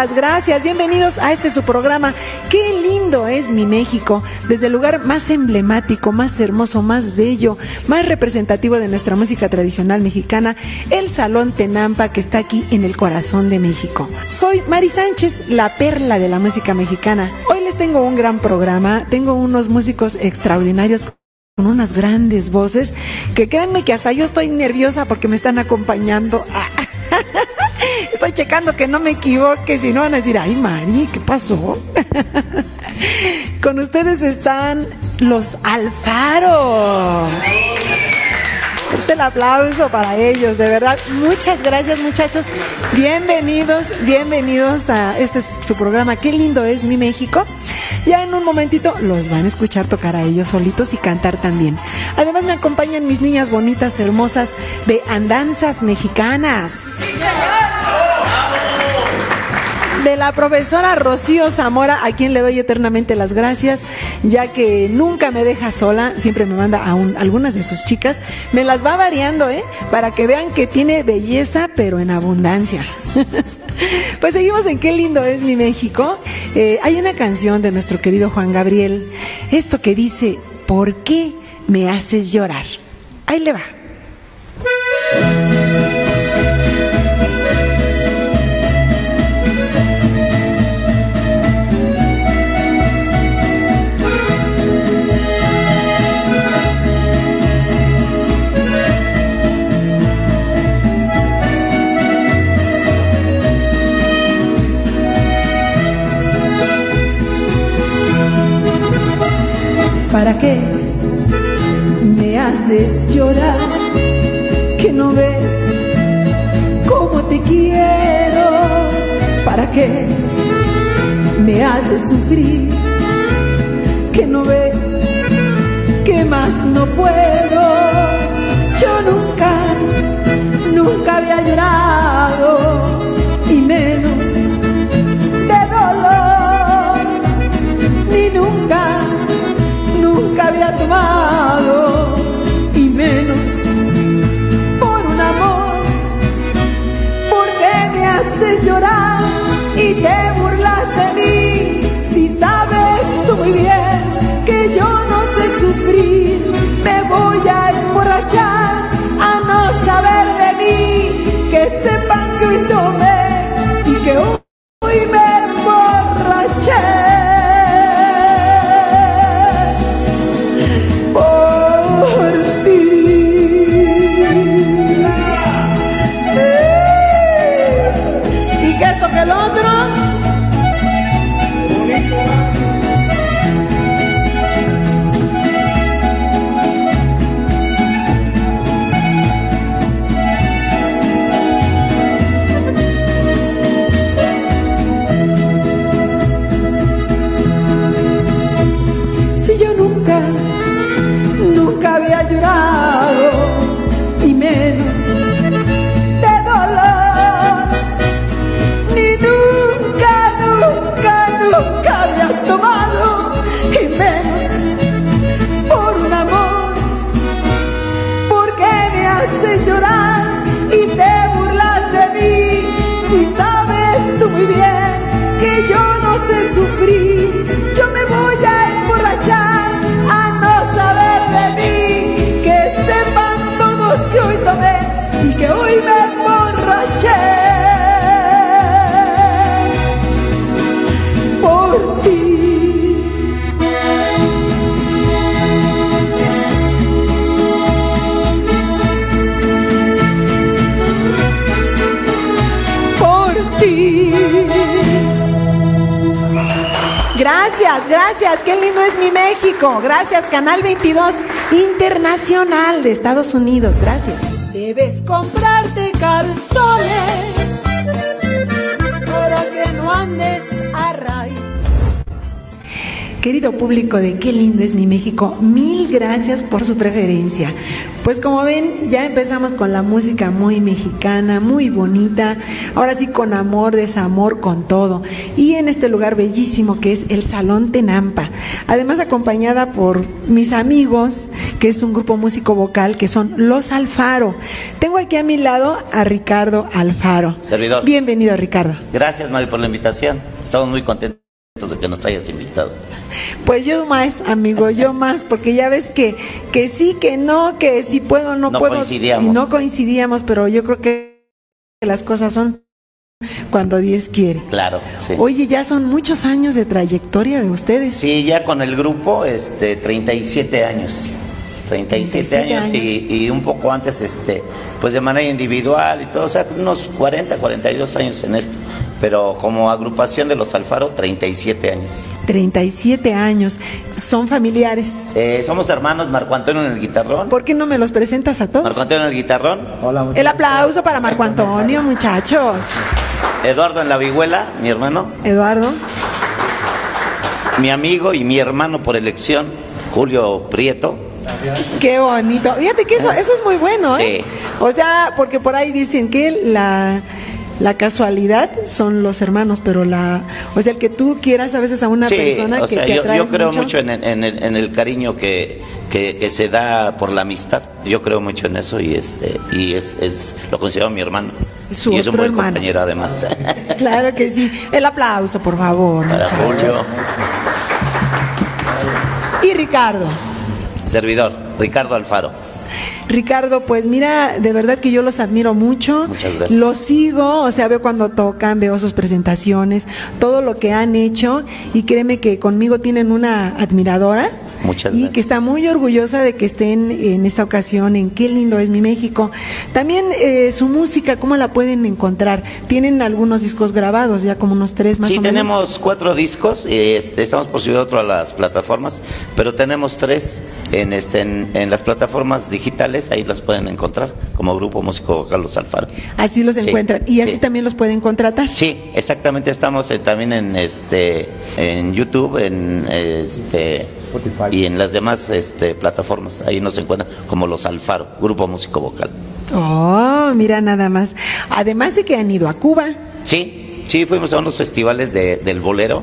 gracias, gracias. Bienvenidos a este su programa. Qué lindo es mi México, desde el lugar más emblemático, más hermoso, más bello, más representativo de nuestra música tradicional mexicana, el Salón Tenampa que está aquí en el corazón de México. Soy Mari Sánchez, la perla de la música mexicana. Hoy les tengo un gran programa, tengo unos músicos extraordinarios con unas grandes voces que créanme que hasta yo estoy nerviosa porque me están acompañando. Checando que no me equivoque, si no van a decir, ay Mari, ¿qué pasó? Con ustedes están los Alfaro. Fuerte el aplauso para ellos, de verdad. Muchas gracias muchachos. Bienvenidos, bienvenidos a este su programa. Qué lindo es mi México. Ya en un momentito los van a escuchar tocar a ellos solitos y cantar también. Además me acompañan mis niñas bonitas, hermosas de andanzas mexicanas de la profesora Rocío Zamora, a quien le doy eternamente las gracias, ya que nunca me deja sola, siempre me manda a un- algunas de sus chicas, me las va variando, ¿eh? Para que vean que tiene belleza, pero en abundancia. Pues seguimos en Qué lindo es mi México. Eh, hay una canción de nuestro querido Juan Gabriel, esto que dice, ¿por qué me haces llorar? Ahí le va. ¿Para qué me haces llorar? Que no ves cómo te quiero. ¿Para qué me haces sufrir? Que no ves que más no puedo. Yo nunca, nunca había llorado y había tomado y menos por un amor, porque me haces Gracias, gracias. Qué lindo es mi México. Gracias, Canal 22 Internacional de Estados Unidos. Gracias. Debes comprarte calzones para que no andes a raíz. Querido público de Qué lindo es mi México, mil gracias por su preferencia. Pues como ven, ya empezamos con la música muy mexicana, muy bonita, ahora sí con amor, desamor, con todo. Y en este lugar bellísimo que es el Salón Tenampa. Además acompañada por mis amigos, que es un grupo músico vocal, que son Los Alfaro. Tengo aquí a mi lado a Ricardo Alfaro. Servidor. Bienvenido, Ricardo. Gracias, Mari, por la invitación. Estamos muy contentos de que nos hayas invitado. Pues yo más, amigo, yo más, porque ya ves que, que sí, que no, que si puedo, no, No puedo. coincidíamos. Y no coincidíamos, pero yo creo que las cosas son cuando Dios quiere. Claro, sí. Oye, ya son muchos años de trayectoria de ustedes. Sí, ya con el grupo, este, 37 años. 37, 37 años, Y, y un poco antes, este, pues de manera individual y todo, o sea, unos 40, 42 años en esto. Pero como agrupación de los Alfaro, 37 años. 37 años. Son familiares. Eh, somos hermanos, Marco Antonio en el guitarrón. ¿Por qué no me los presentas a todos? Marco Antonio en el guitarrón, El aplauso para Marco Antonio, muchachos. Eduardo en la vihuela, mi hermano, Eduardo. mi amigo y mi hermano por elección, Julio Prieto. Qué bonito. Fíjate que eso, eso es muy bueno, ¿eh? Sí. O sea, porque por ahí dicen que la, la casualidad son los hermanos, pero la, o sea, el que tú quieras a veces a una sí, persona o que sea, te yo, yo creo mucho, en, el- en el, en el cariño que, que, que se da por la amistad. Yo creo mucho en eso y este y es, es lo considero mi hermano. Su y es un buen hermano. compañero además. Claro que sí. El aplauso, por favor, Para. Julio, Y Ricardo. servidor, Ricardo Alfaro. Ricardo, pues mira, de verdad que yo los admiro mucho. Muchas gracias. Los sigo, o sea, veo cuando tocan, veo sus presentaciones, todo lo que han hecho y créeme que conmigo tienen una admiradora. Muchas y gracias. que está muy orgullosa de que estén en esta ocasión en Qué lindo es mi México. También eh, su música, ¿cómo la pueden encontrar? Tienen algunos discos grabados, ya como unos tres más sí, o menos. tenemos cuatro discos, este, estamos por subir otro a las plataformas, pero tenemos tres en, este, en, en las plataformas digitales, ahí las pueden encontrar como grupo músico Carlos Alfaro. Así los Sí, encuentran. Y así sí. también los pueden contratar. Sí, exactamente. Estamos eh, también en este en YouTube, en este y en las demás este, plataformas. Ahí nos encuentran como los Alfaro, grupo músico vocal. Oh, mira nada más. Además de que han ido a Cuba. Sí, sí, fuimos a unos festivales de, del bolero.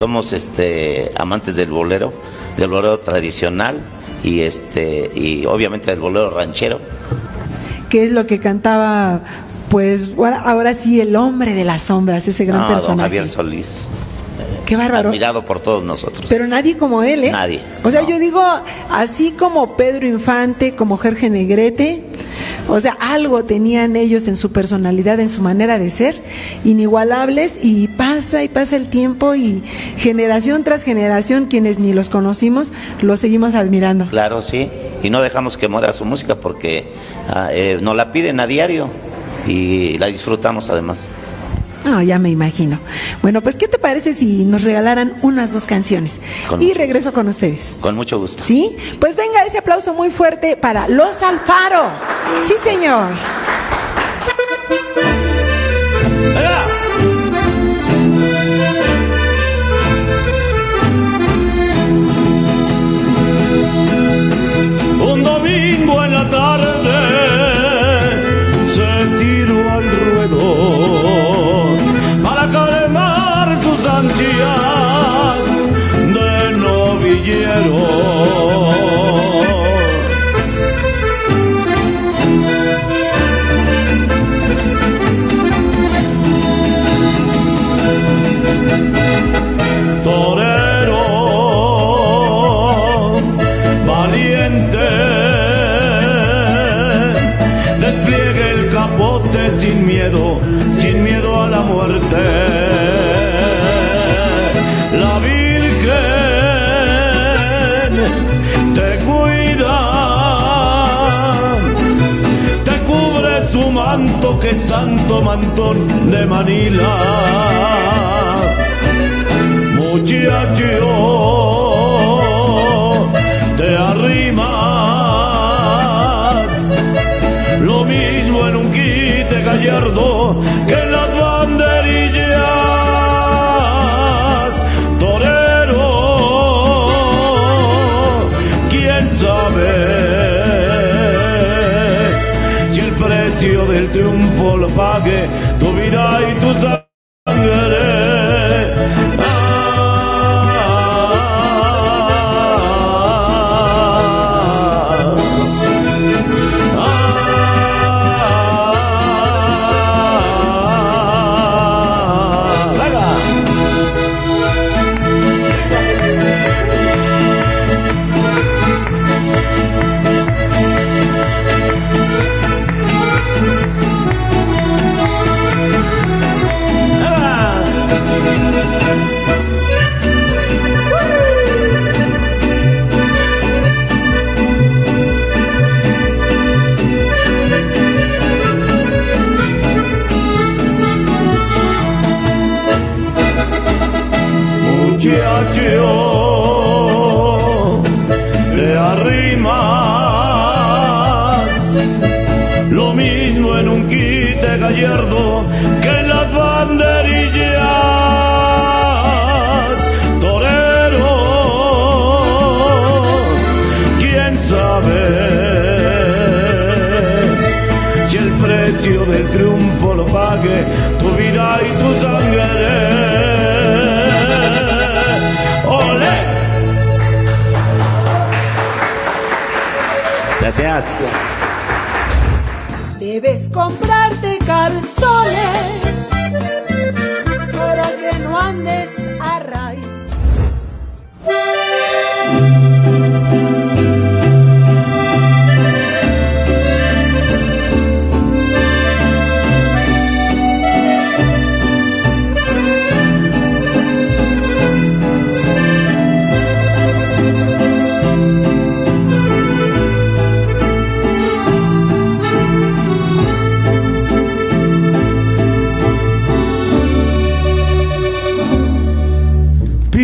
Somos este amantes del bolero, del bolero tradicional y este y obviamente del bolero ranchero. que es lo que cantaba, pues ahora, sí, el hombre de las sombras, ese gran No, don personaje. Javier Solís, Qué bárbaro. admirado por todos nosotros. Pero nadie como él, ¿eh? Nadie, O sea, no. yo digo, así como Pedro Infante, como Jorge Negrete, o sea, algo tenían ellos en su personalidad, en su manera de ser, inigualables, y pasa y pasa el tiempo, y generación tras generación, quienes ni los conocimos, los seguimos admirando. Claro, sí. Y no dejamos que muera su música porque ah, eh, nos la piden a diario y la disfrutamos además. No, ya me imagino. Bueno, pues, ¿qué te parece si nos regalaran unas dos canciones? Con y regreso con ustedes. Con mucho gusto. ¿Sí? Pues venga ese aplauso muy fuerte para Los Alfaro. Sí, señor. Un domingo en la tarde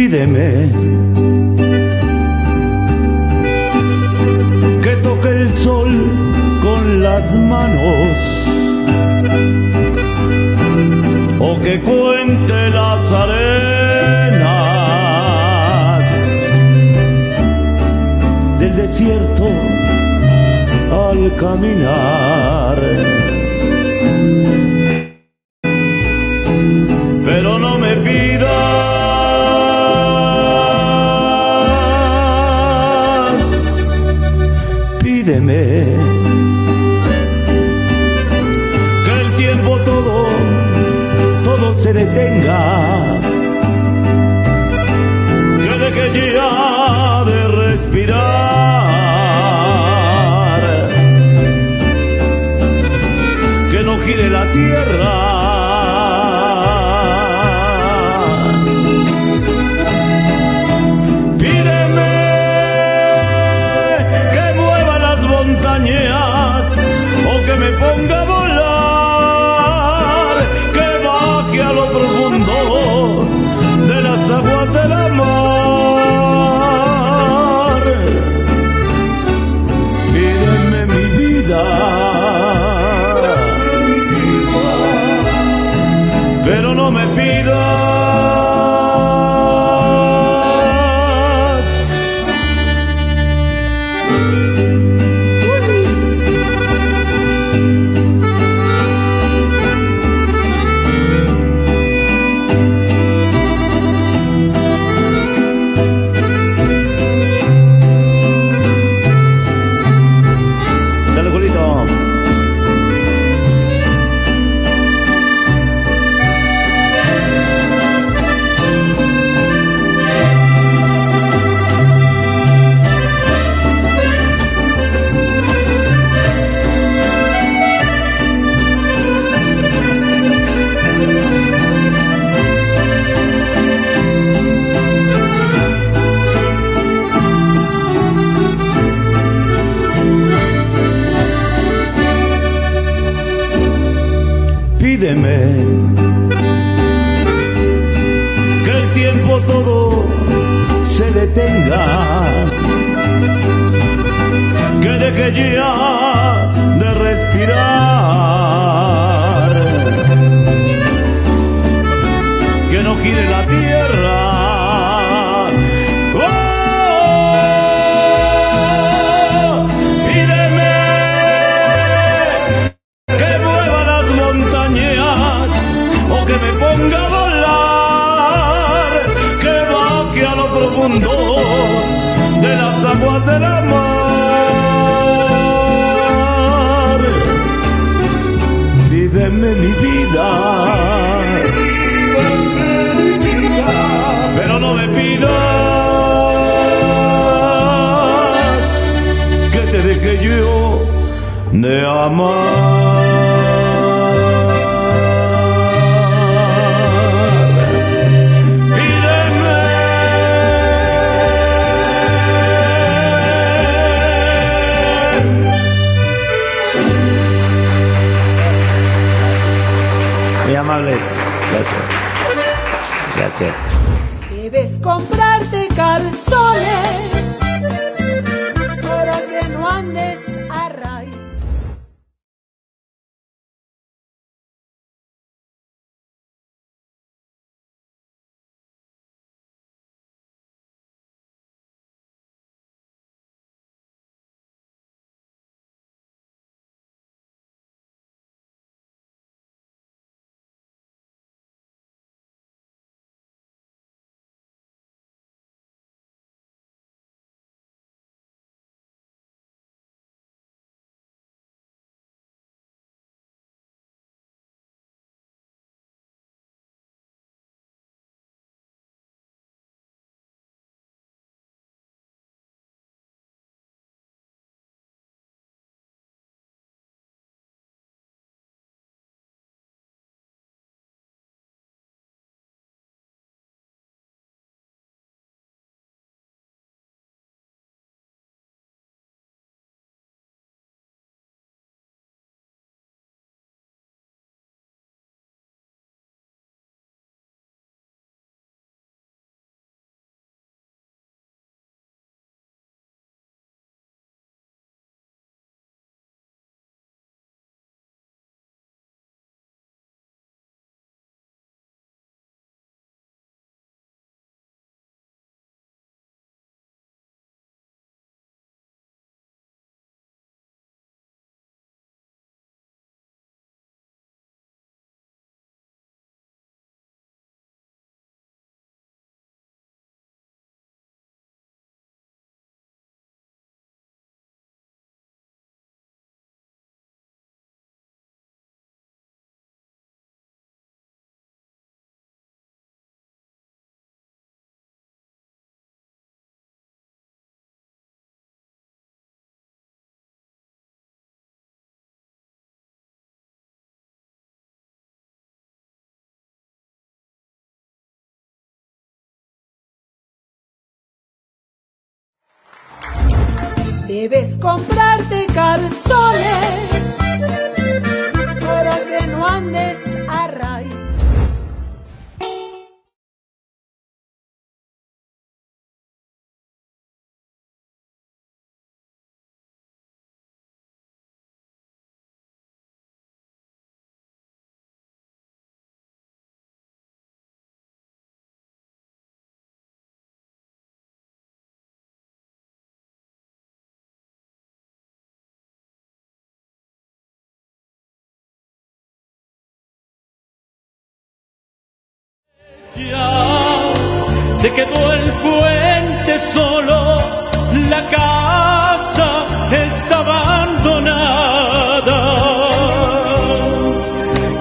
pídeme que toque el sol con las manos. O que cuente las arenas. Del desierto al caminar. amar. amables. Gracias. Gracias. Debes comprarte calzones. debes comprarte calzones. se quedó el puente solo, la casa está abandonada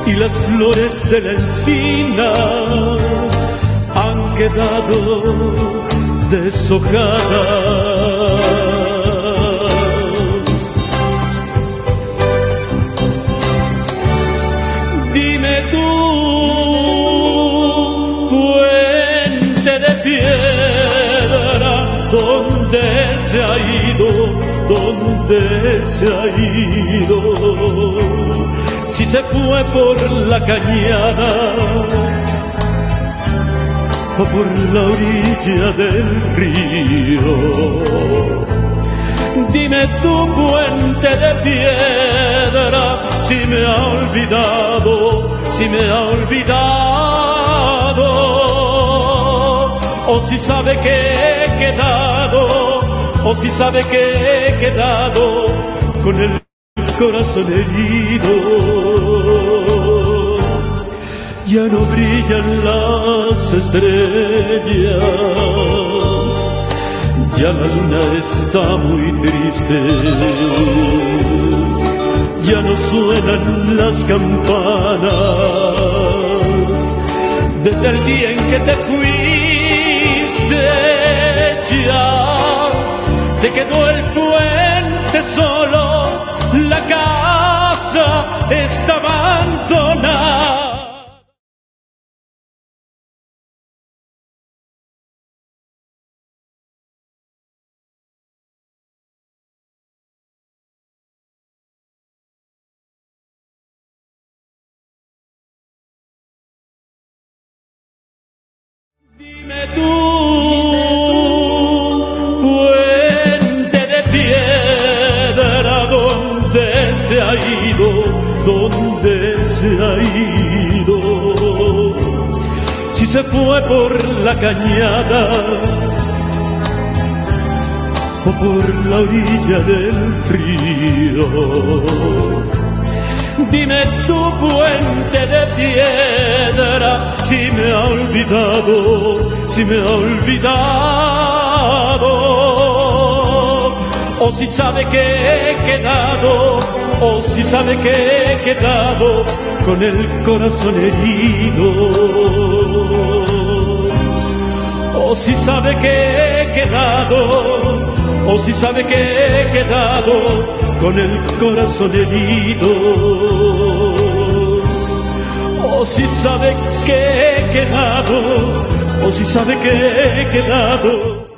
y las flores de la encina han quedado deshojadas. se ha ido, si se fue por la cañada o por la orilla del río. Dime tu puente de piedra si me ha olvidado, si me ha olvidado, o si sabe que he quedado, o si sabe que he quedado con el corazón herido. Ya no brillan las estrellas, ya la luna está muy triste, ya no suenan las campanas, desde el día en que te fuiste, ya se quedó el puente solo, casa por la cañada o por la orilla del río. Dime tu puente de piedra si me ha olvidado, si me ha olvidado, o si sabe que he quedado, o si sabe que he quedado con el corazón herido, o si sabe que he quedado, o si sabe que he quedado con el corazón herido, o si sabe que he quedado, o si sabe que he quedado.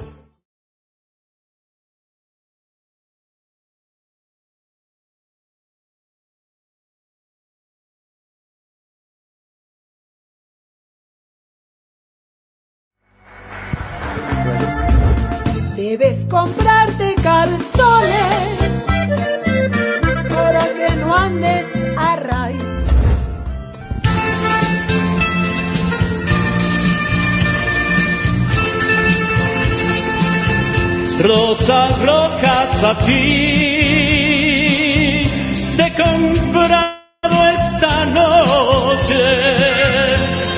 Comprarte calzones para que no andes a raíz. Rosas rojas a ti te he comprado esta noche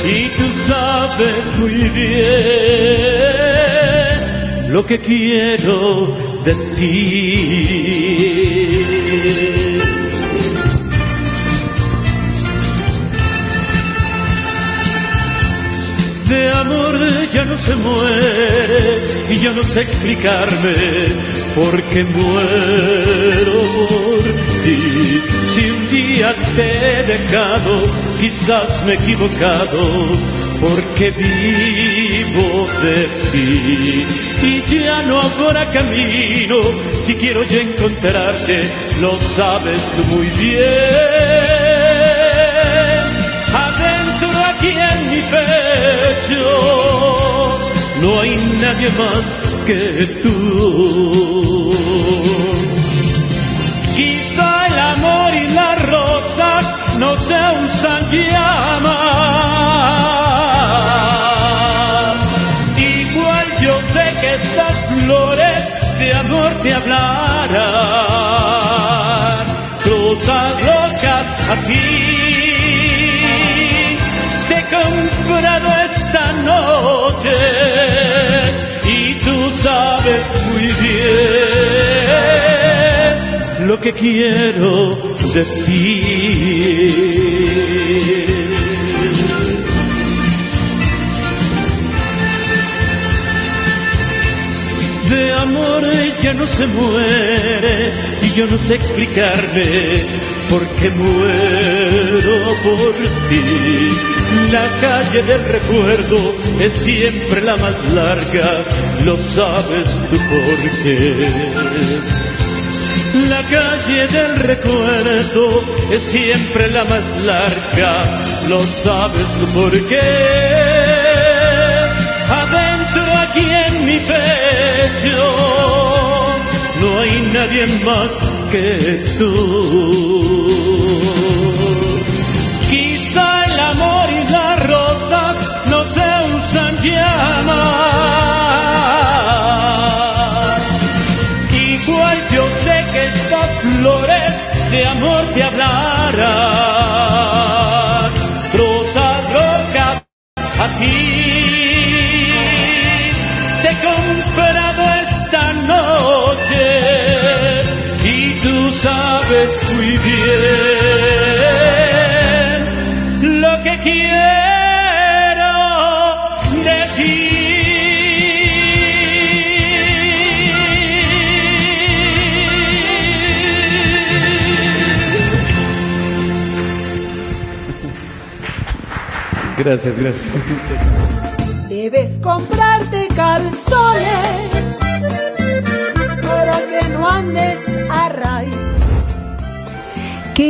y tú sabes muy bien lo que quiero de ti. de amor ya no se muere y yo no sé explicarme por qué muero por ti. Si un día te he dejado, quizás me he equivocado, porque de ti. Y ya no habrá camino, si quiero ya encontrarte, lo sabes tú muy bien adentro aquí en mi pecho no hay nadie más que tú. Quizá el amor y las rosas no se usan llamar. Te hablarán. Rosas locas aquí te he comprado esta noche y tú sabes muy bien lo que quiero de no se muere y yo no sé explicarme por qué muero por ti. La calle del recuerdo es siempre la más larga, lo sabes tú por qué. La calle del recuerdo es siempre la más larga, lo sabes por qué. Adentro aquí en mi pecho no hay nadie más que tú. Quizá el amor y la rosa no se usan ya más. Igual yo sé que estas flores de amor te hablarán. Rosa roja, a ti Gracias, gracias. Debes comprarte calzones para que no andes.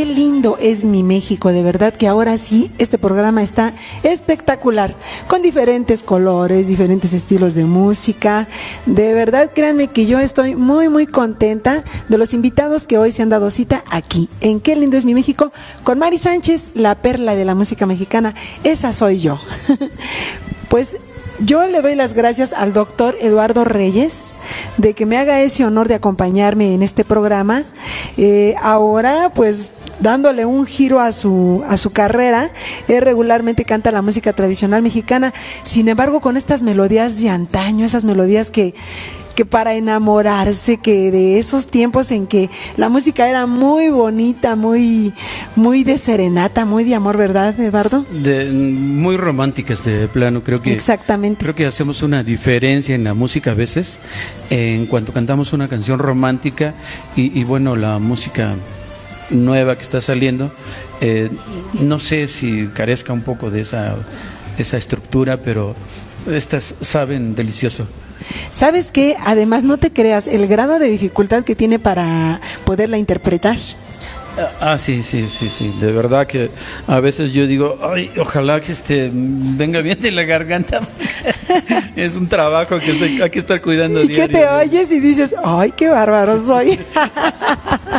Lindo es mi México, de verdad que ahora sí este programa está espectacular, con diferentes colores, diferentes estilos de música. De verdad, créanme que yo estoy muy, muy contenta de los invitados que hoy se han dado cita aquí, en Qué lindo es mi México, con Mari Sánchez, la perla de la música mexicana. Esa soy yo. pues yo le doy las gracias al doctor Eduardo Reyes de que me haga ese honor de acompañarme en este programa. Eh, ahora, pues dándole un giro a su, a su carrera, él regularmente canta la música tradicional mexicana, sin embargo con estas melodías de antaño, esas melodías que, que para enamorarse, que de esos tiempos en que la música era muy bonita, muy, muy de serenata, muy de amor, ¿verdad, Eduardo? De, muy románticas de plano, creo que. Exactamente. Creo que hacemos una diferencia en la música a veces, en cuanto cantamos una canción romántica y, y bueno, la música nueva que está saliendo, eh, no sé si carezca un poco de esa, esa estructura, pero estas saben delicioso. ¿Sabes qué? Además, no te creas el grado de dificultad que tiene para poderla interpretar. Ah, sí, sí, sí, sí. De verdad que a veces yo digo, ay, ojalá que este venga bien de la garganta. es un trabajo que hay que estar cuidando Y que diario. te oyes y dices, ay, qué bárbaro soy.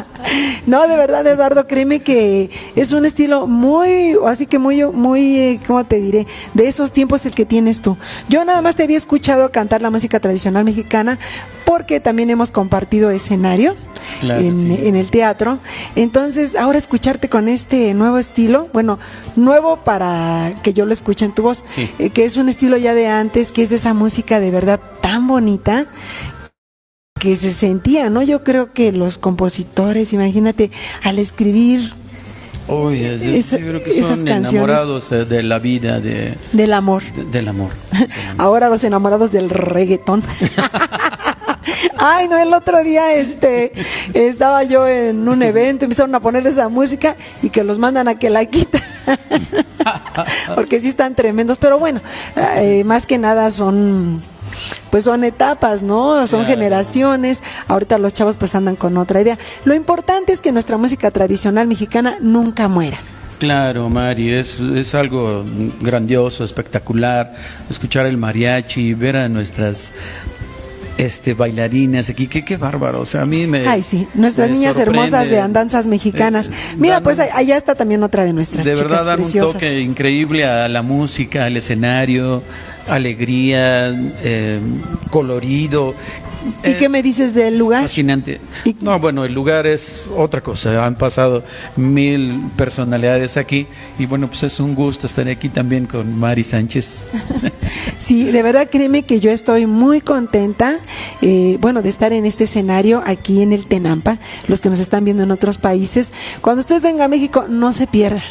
no, de verdad, Eduardo, créeme que es un estilo muy, así que muy, muy, eh, ¿cómo te diré? De esos tiempos el que tienes tú. Yo nada más te había escuchado cantar la música tradicional mexicana porque también hemos compartido escenario Claro, en, sí. en el teatro. Entonces, ahora escucharte con este nuevo estilo, bueno, nuevo para que yo lo escuche en tu voz, Sí. eh, que es un estilo ya de antes, que es de esa música de verdad tan bonita que se sentía, ¿no? Yo creo que los compositores, imagínate, al escribir Oye, yo, Esa- yo creo que esas son canciones- enamorados eh, de la vida, de, del amor. de- del amor. Ahora los enamorados del reggaetón. Ay, no, el otro día este estaba yo en un evento, empezaron a poner esa música y que los mandan a que la quitan. Porque sí están tremendos, pero bueno, eh, más que nada son pues son etapas, ¿no? Son generaciones. Ahorita los chavos pues andan con otra idea. Lo importante es que nuestra música tradicional mexicana nunca muera. Claro, Mari, es, es algo grandioso, espectacular, escuchar el mariachi, ver a nuestras este bailarines aquí, qué, qué bárbaro, o sea, a mí me... Ay, sí, nuestras niñas sorprende. hermosas de andanzas mexicanas. Eh, Mira, dan pues allá está también otra de nuestras de chicas verdad dan preciosas. un toque increíble a la música, al escenario, alegría, eh, colorido. ¿Y Eh, qué me dices del lugar? Fascinante. Y- No, bueno, el lugar es otra cosa. Han pasado mil personalidades aquí y bueno, pues es un gusto estar aquí también con Mari Sánchez. Sí, de verdad créeme que yo estoy muy contenta, eh, bueno, de estar en este escenario aquí en el Tenampa, los que nos están viendo en otros países. Cuando usted venga a México, no se pierda.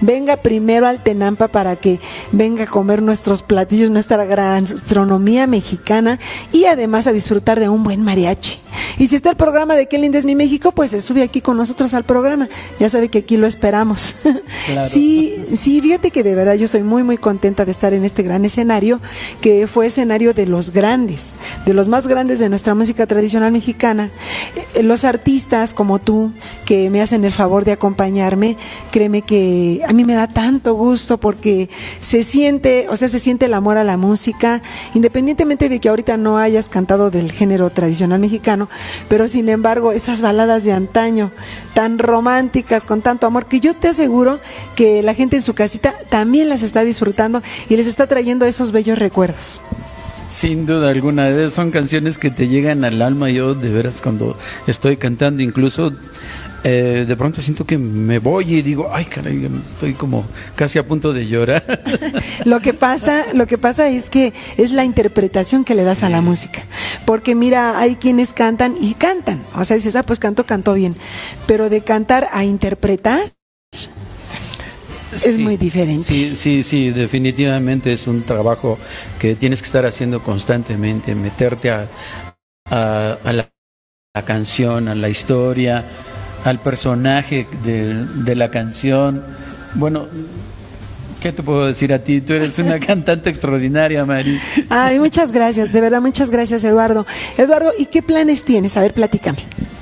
Venga primero al Tenampa para que venga a comer nuestros platillos, nuestra gastronomía mexicana y además a disfrutar de un buen mariachi. Y si está el programa de Qué lindo es mi México, pues se sube aquí con nosotros al programa. Ya sabe que aquí lo esperamos. Sí, sí, fíjate que de verdad yo estoy muy, muy contenta de estar en este gran escenario, que fue escenario de los grandes, de los más grandes de nuestra música tradicional mexicana. Eh, Los artistas como tú, que me hacen el favor de acompañarme, créeme que a mí me da tanto gusto porque se siente, o sea, se siente el amor a la música, independientemente de que ahorita no hayas cantado del género tradicional mexicano, pero sin embargo, esas baladas de antaño, tan románticas, con tanto amor, que yo te aseguro que la gente en su casita también las está disfrutando y les está trayendo esos bellos recuerdos. Sin duda alguna, eh, son canciones que te llegan al alma. Yo de veras cuando estoy cantando, incluso eh, de pronto siento que me voy y digo, ay caray, estoy como casi a punto de llorar. Lo que pasa, lo que pasa es que es la interpretación que le das a la música. Porque mira, hay quienes cantan y cantan. O sea, dices, ah, pues canto, canto bien. Pero de cantar a interpretar es Sí, muy diferente. Sí, sí, sí, definitivamente es un trabajo que tienes que estar haciendo constantemente, meterte a, a- a la, la canción, a la historia, al personaje de, de la canción. Bueno, ¿qué te puedo decir a ti? Tú eres una cantante extraordinaria, Mari. Ay, muchas gracias, de verdad, muchas gracias, Eduardo. Eduardo, ¿y qué planes tienes? A ver, platícame.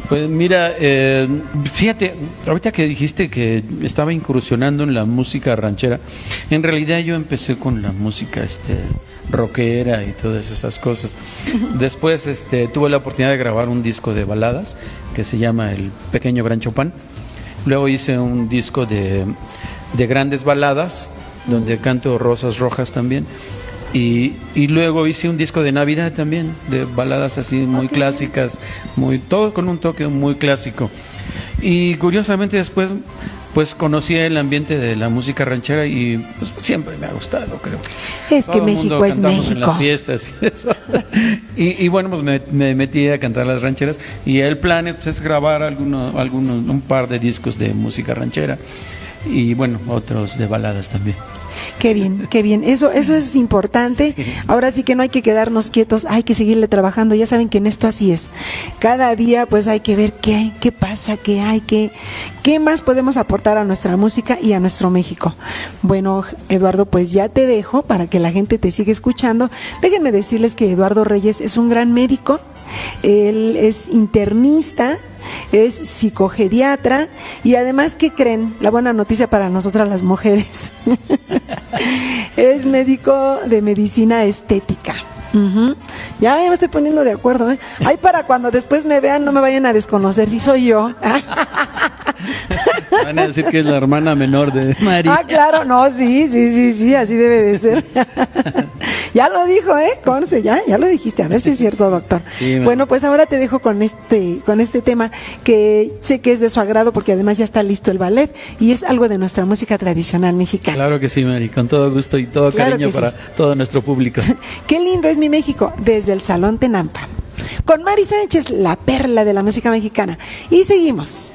Pues mira, eh, fíjate, ahorita que dijiste que estaba incursionando en la música ranchera, en realidad yo empecé con la música este rockera y todas esas cosas. Después este tuve la oportunidad de grabar un disco de baladas que se llama El Pequeño Gran Chopin. Luego hice un disco de, de grandes baladas donde canto Rosas Rojas también. Y, y luego hice un disco de Navidad también, de baladas así muy clásicas, muy todo con un toque muy clásico. Y curiosamente después pues conocí el ambiente de la música ranchera y pues siempre me ha gustado, creo. Es que Todo México es cantamos En México. las fiestas y eso. y, y bueno, pues me, me metí a cantar las rancheras y el plan es, pues, grabar alguno, alguno, un par de discos de música ranchera y bueno, otros de baladas también. Qué bien, qué bien. Eso, eso es importante. Ahora sí que no hay que quedarnos quietos, hay que seguirle trabajando. Ya saben que en esto así es. Cada día pues hay que ver qué hay, qué pasa, qué hay, qué, qué más podemos aportar a nuestra música y a nuestro México. Bueno, Eduardo, pues ya te dejo para que la gente te siga escuchando. Déjenme decirles que Eduardo Reyes es un gran médico. Él es internista, es psicogeriatra y además, ¿qué creen? La buena noticia para nosotras las mujeres. es médico de medicina estética. Ya, me estoy poniendo de acuerdo. ¿eh? Para cuando después me vean no me vayan a desconocer si soy yo. Van a decir que es la hermana menor de Mari. Ah, claro, no, sí, sí, sí, sí, así debe de ser. ya lo dijo, ¿eh? Conce, ya, ya lo dijiste, a ver si es cierto, doctor. Sí, bueno, pues ahora te dejo con este, con este tema que sé que es de su agrado porque además ya está listo el ballet y es algo de nuestra música tradicional mexicana. Claro que sí, Mari, con todo gusto y todo Claro cariño sí. para todo nuestro público. Qué lindo es mi México desde el Salón Tenampa. Con Mari Sánchez, la perla de la música mexicana. Y seguimos.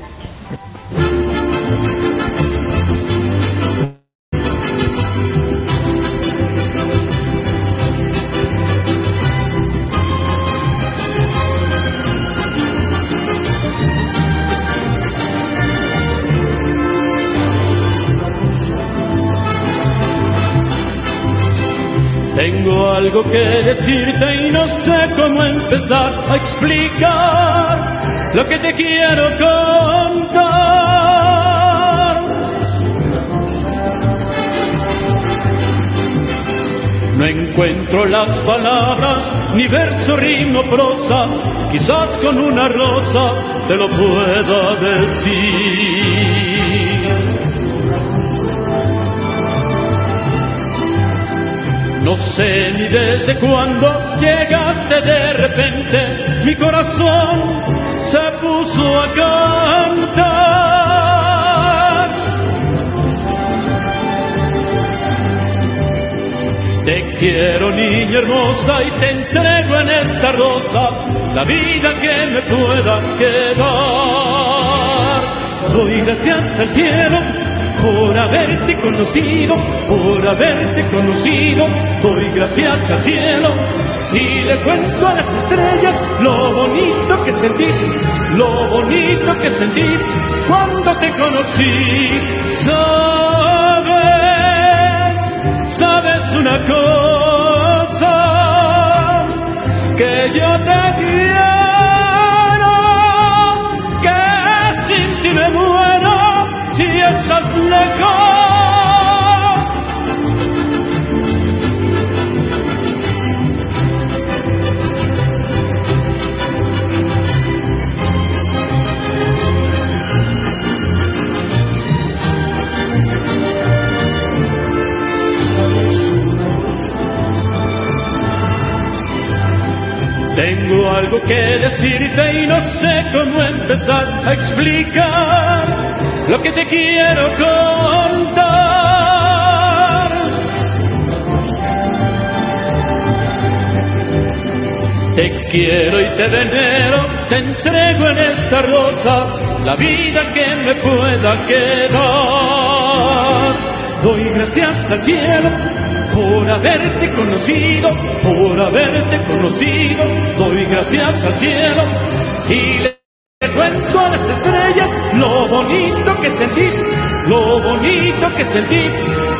Algo que decirte y no sé cómo empezar a explicar lo que te quiero contar. No encuentro las palabras, ni verso, ritmo, prosa, quizás con una rosa te lo pueda decir. No sé ni desde cuándo llegaste de repente, mi corazón se puso a cantar. Te quiero niña hermosa y te entrego en esta rosa la vida que me pueda quedar. Doy gracias al cielo por haberte conocido, por haberte conocido. Doy gracias al cielo y le cuento a las estrellas lo bonito que sentí, lo bonito que sentí cuando te conocí. Sabes, sabes una cosa, que yo te quiero, estás. Tengo algo que decirte y no sé cómo empezar a explicar lo que te quiero contar. Te quiero y te venero, te entrego en esta rosa la vida que me pueda quedar. Doy gracias al cielo por haberte conocido, por haberte conocido, doy gracias al cielo y le cuento a las estrellas lo bonito que sentí, lo bonito que sentí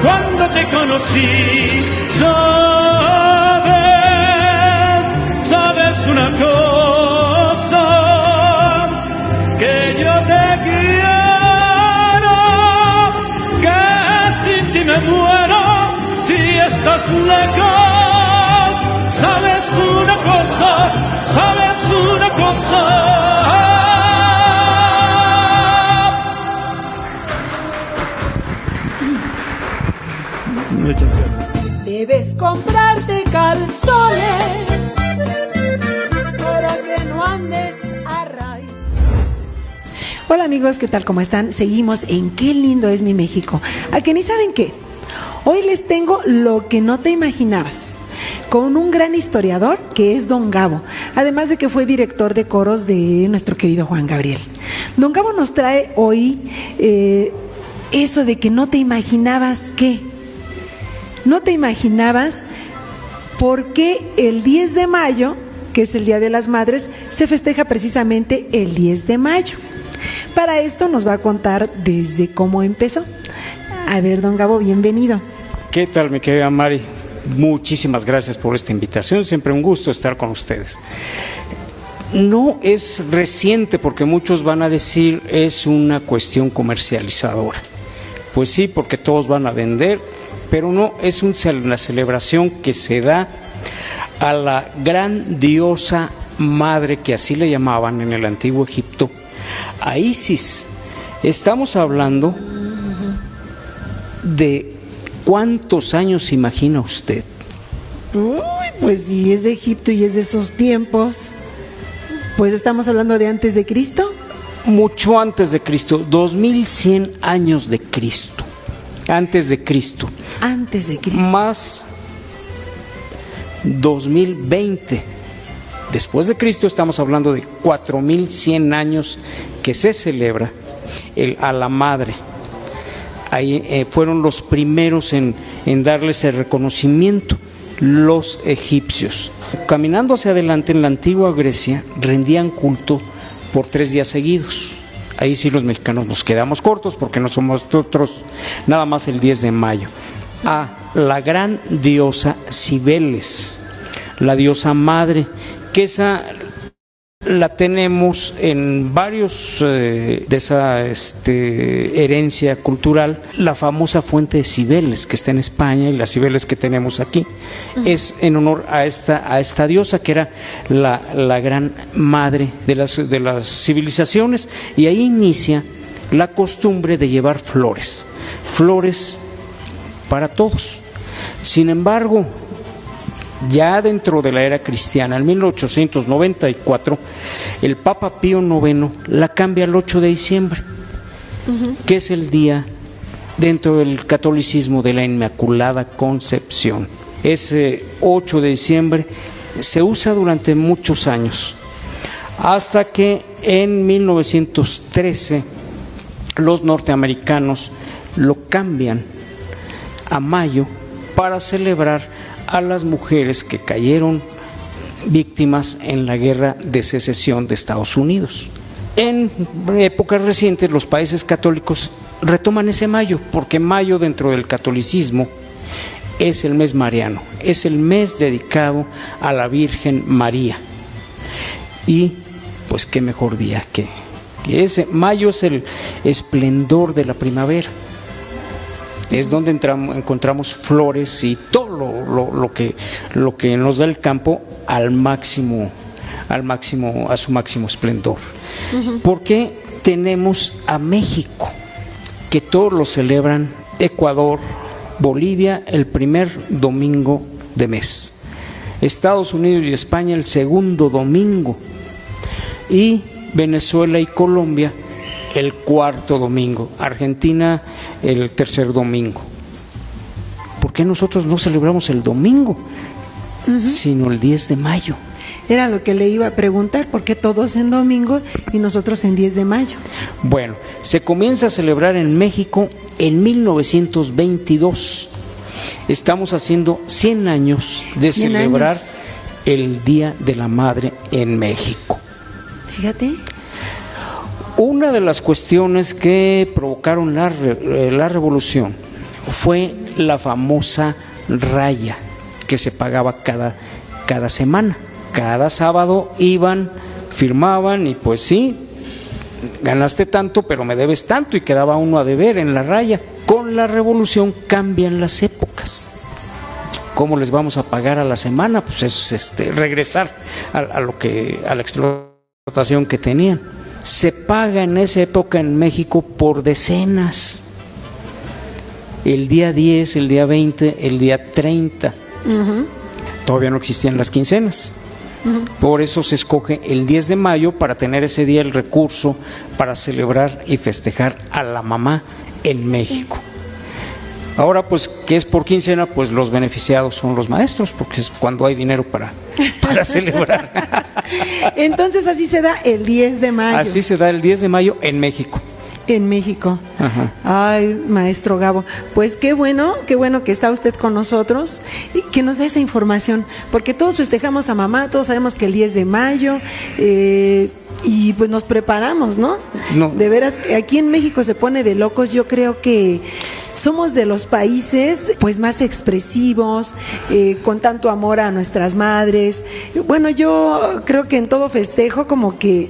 cuando te conocí. Sabes, sabes una cosa, que yo te quiero, que sin ti me muero si estás lejos, sabes una cosa, sabes una cosa. Muchas gracias. Debes comprarte calzones para que no andes a raíz. Hola amigos, ¿qué tal? ¿Cómo están? Seguimos en Qué lindo es mi México. ¿A que ni saben qué? Hoy les tengo lo que no te imaginabas con un gran historiador que es Don Gabo, además de que fue director de coros de nuestro querido Juan Gabriel. Don Gabo nos trae hoy eh, eso de que no te imaginabas qué. No te imaginabas por qué el 10 de mayo, que es el Día de las Madres, se festeja precisamente el 10 de mayo. Para esto nos va a contar desde cómo empezó. A ver, don Gabo, bienvenido. ¿Qué tal, mi querida Mari? Muchísimas gracias por esta invitación. Siempre un gusto estar con ustedes. No es reciente porque muchos van a decir es una cuestión comercializadora. Pues sí, porque todos van a vender, pero no, es una celebración que se da a la gran diosa madre, que así le llamaban en el antiguo Egipto, a Isis. Estamos hablando de cuántos años imagina usted. Uy, pues si es de Egipto y es de esos tiempos, pues estamos hablando de antes de Cristo. Mucho antes de Cristo, 2100 años de Cristo. Antes de Cristo. Antes de Cristo. Más 2020. Después de Cristo estamos hablando de 4100 años que se celebra el, a la madre. Ahí eh, fueron los primeros en, en darles el reconocimiento, los egipcios. Caminando hacia adelante en la antigua Grecia, rendían culto por tres días seguidos. Ahí sí los mexicanos nos quedamos cortos porque no somos nosotros nada más el 10 de mayo. A la gran diosa Cibeles, la diosa madre, que esa la tenemos en varios eh, de esa este, herencia cultural, la famosa fuente de Cibeles que está en España y las Cibeles que tenemos aquí, es en honor a esta, a esta diosa que era la, la gran madre de las, de las civilizaciones y ahí inicia la costumbre de llevar flores, flores para todos. Sin embargo, ya dentro de la era cristiana, en 1894, el Papa Pío IX la cambia al 8 de diciembre, que es el día dentro del catolicismo de la Inmaculada Concepción. Ese 8 de diciembre se usa durante muchos años, hasta que en 1913 los norteamericanos lo cambian a mayo para celebrar a las mujeres que cayeron víctimas en la guerra de secesión de Estados Unidos. En épocas recientes los países católicos retoman ese mayo, porque mayo dentro del catolicismo es el mes mariano, es el mes dedicado a la Virgen María. Y pues qué mejor día que, que ese. Mayo es el esplendor de la primavera. Es donde entramos, encontramos flores y todo lo, lo, que, lo que nos da el campo al máximo, al máximo, a su máximo esplendor. Porque tenemos a México, que todos lo celebran, Ecuador, Bolivia el primer domingo de mes, Estados Unidos y España el segundo domingo. Y Venezuela y Colombia el cuarto domingo, Argentina el tercer domingo. ¿Por qué nosotros no celebramos el domingo, sino el 10 de mayo? Era lo que le iba a preguntar, ¿por qué todos en domingo y nosotros en 10 de mayo? Bueno, se comienza a celebrar en México en 1922. Estamos haciendo 100 años de 100 celebrar años. el Día de la Madre en México. Fíjate. Una de las cuestiones que provocaron la, eh, la revolución fue la famosa raya que se pagaba cada, cada semana. Cada sábado iban, firmaban y pues sí, ganaste tanto, pero me debes tanto y quedaba uno a deber en la raya. Con la revolución cambian las épocas. ¿Cómo les vamos a pagar a la semana? Pues es este, regresar a, a lo que a la explotación que tenían. Se paga en esa época en México por decenas. El día 10, el día 20, el día 30. Todavía no existían las quincenas. Por eso se escoge el 10 de mayo para tener ese día el recurso para celebrar y festejar a la mamá en México. Ahora, pues, ¿qué es por quincena? Pues los beneficiados son los maestros, porque es cuando hay dinero para, para celebrar. Entonces así se da el 10 de mayo Así se da el 10 de mayo en México. en México. Ajá. Ay, maestro Gabo, pues qué bueno, qué bueno que está usted con nosotros y que nos da esa información, porque todos festejamos a mamá, todos sabemos que el 10 de mayo eh, y pues nos preparamos, ¿no? No. De veras, aquí en México se pone de locos, yo creo que somos de los países pues más expresivos, eh, con tanto amor a nuestras madres. Bueno, yo creo que en todo festejo como que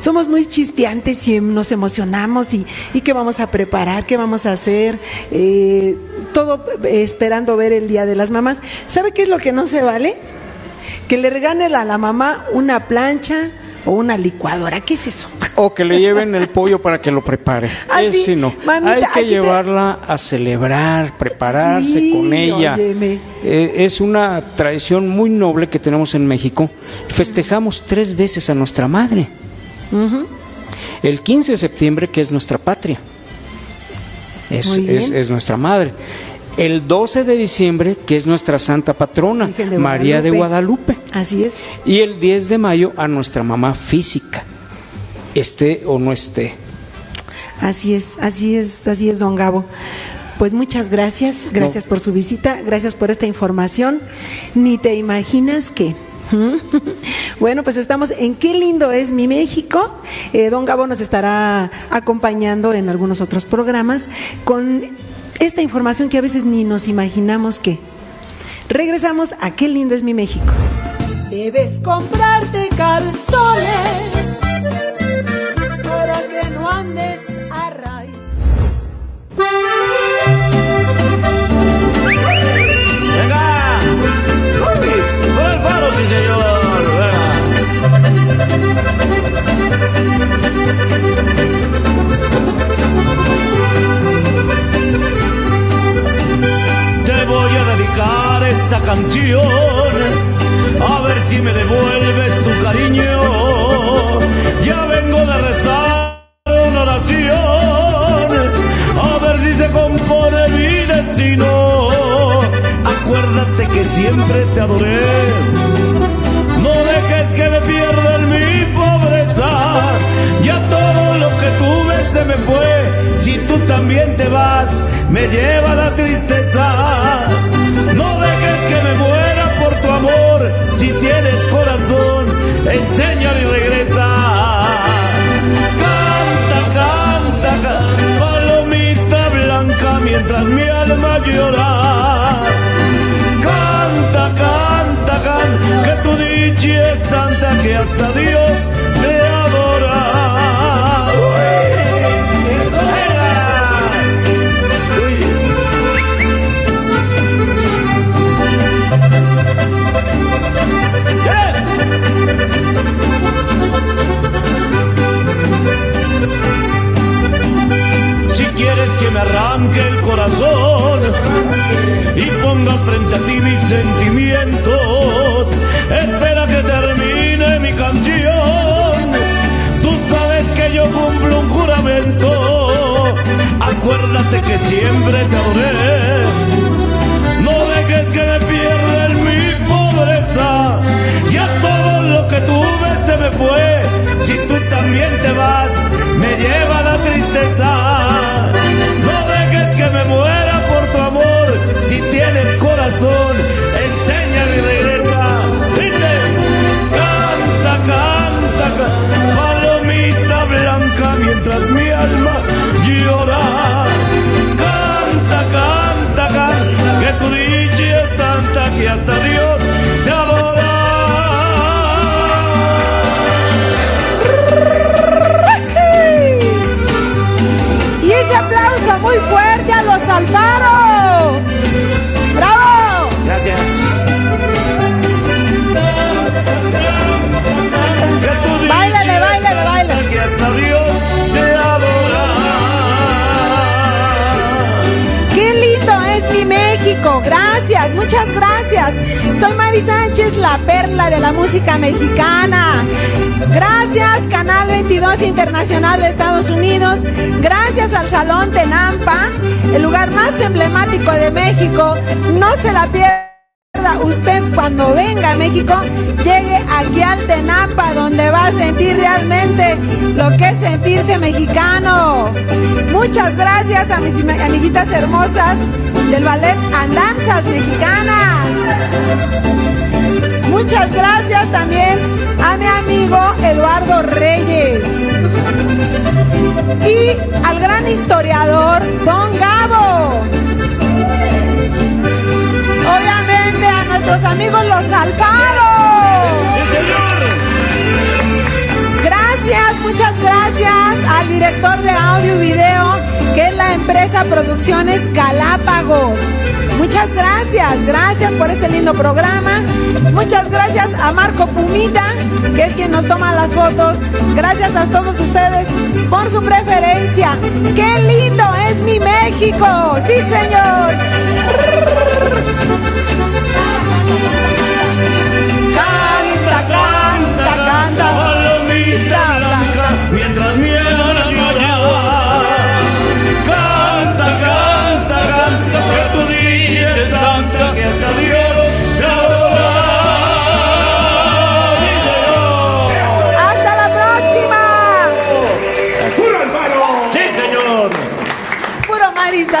somos muy chispeantes y nos emocionamos y, y qué vamos a preparar, qué vamos a hacer, eh, todo esperando ver el Día de las Mamás. ¿Sabe qué es lo que no se vale? Que le regale a la mamá una plancha o una licuadora. ¿Qué es eso? O que le lleven el pollo para que lo prepare. Ah, sí, sí no. mamita, Hay que te- llevarla a celebrar, prepararse Sí, con ella. Eh, es una tradición muy noble que tenemos en México. Festejamos tres veces a nuestra madre. El 15 de septiembre, que es nuestra patria. Es, es- es nuestra madre. El 12 de diciembre, que es nuestra santa patrona, de María de Guadalupe. Así es. Y el 10 de mayo a nuestra mamá física, esté o no esté. Así es, así es, así es, don Gabo. Pues muchas gracias, gracias por su visita, gracias por esta información. Ni te imaginas que. Bueno, pues estamos en Qué lindo es mi México. Eh, don Gabo nos estará acompañando en algunos otros programas con esta información que a veces ni nos imaginamos que. Regresamos a Qué lindo es mi México. Debes comprarte calzones para que no andes canción a ver si me devuelves tu cariño. Ya vengo de rezar una oración a ver si se compone mi destino. Acuérdate que siempre te adoré. No dejes que me pierda mi pobreza. Ya todo lo que tuve se me fue. Si tú también te vas, me lleva la tristeza. No dejes que me muera por tu amor, si tienes corazón, enséñame y regresa. Canta, canta, canta, palomita blanca mientras mi alma llora. Canta, canta, canta, que tu dicha es tanta que hasta Dios que me arranque el corazón y ponga frente a ti mis sentimientos, espera que termine mi canción. Tú sabes que yo cumplo un juramento. Acuérdate que siempre te adoré. No dejes que me pierda en mi pobreza. Ya todo lo que tuve se me fue. Si tú también te vas, me lleva la tristeza. Que me muera por tu amor. Si tienes corazón, enséñame y regresa. Dice, canta, canta, canta, palomita blanca mientras mi alma llora. Canta, canta, canta, que tu dicha es tanta que hasta Dios Mari Sánchez, la perla de la música mexicana. Gracias, Canal 22 Internacional de Estados Unidos. Gracias al Salón Tenampa, el lugar más emblemático de México. No se la pierda usted cuando venga a México, llegue aquí al Tenampa, donde va a sentir realmente lo que es sentirse mexicano. Muchas gracias a mis amiguitas hermosas del ballet Andanzas Mexicanas. Muchas gracias también a mi amigo Eduardo Reyes. Y al gran historiador Don Gabo. Obviamente a nuestros amigos los Alfaro. Gracias, muchas gracias al director de audio y video, que es la empresa Producciones Galápagos. Muchas gracias, gracias por este lindo programa. Muchas gracias a Marco Pumita, que es quien nos toma las fotos. Gracias a todos ustedes por su preferencia. ¡Qué lindo es mi México! ¡Sí, señor! Canta, canta, canta,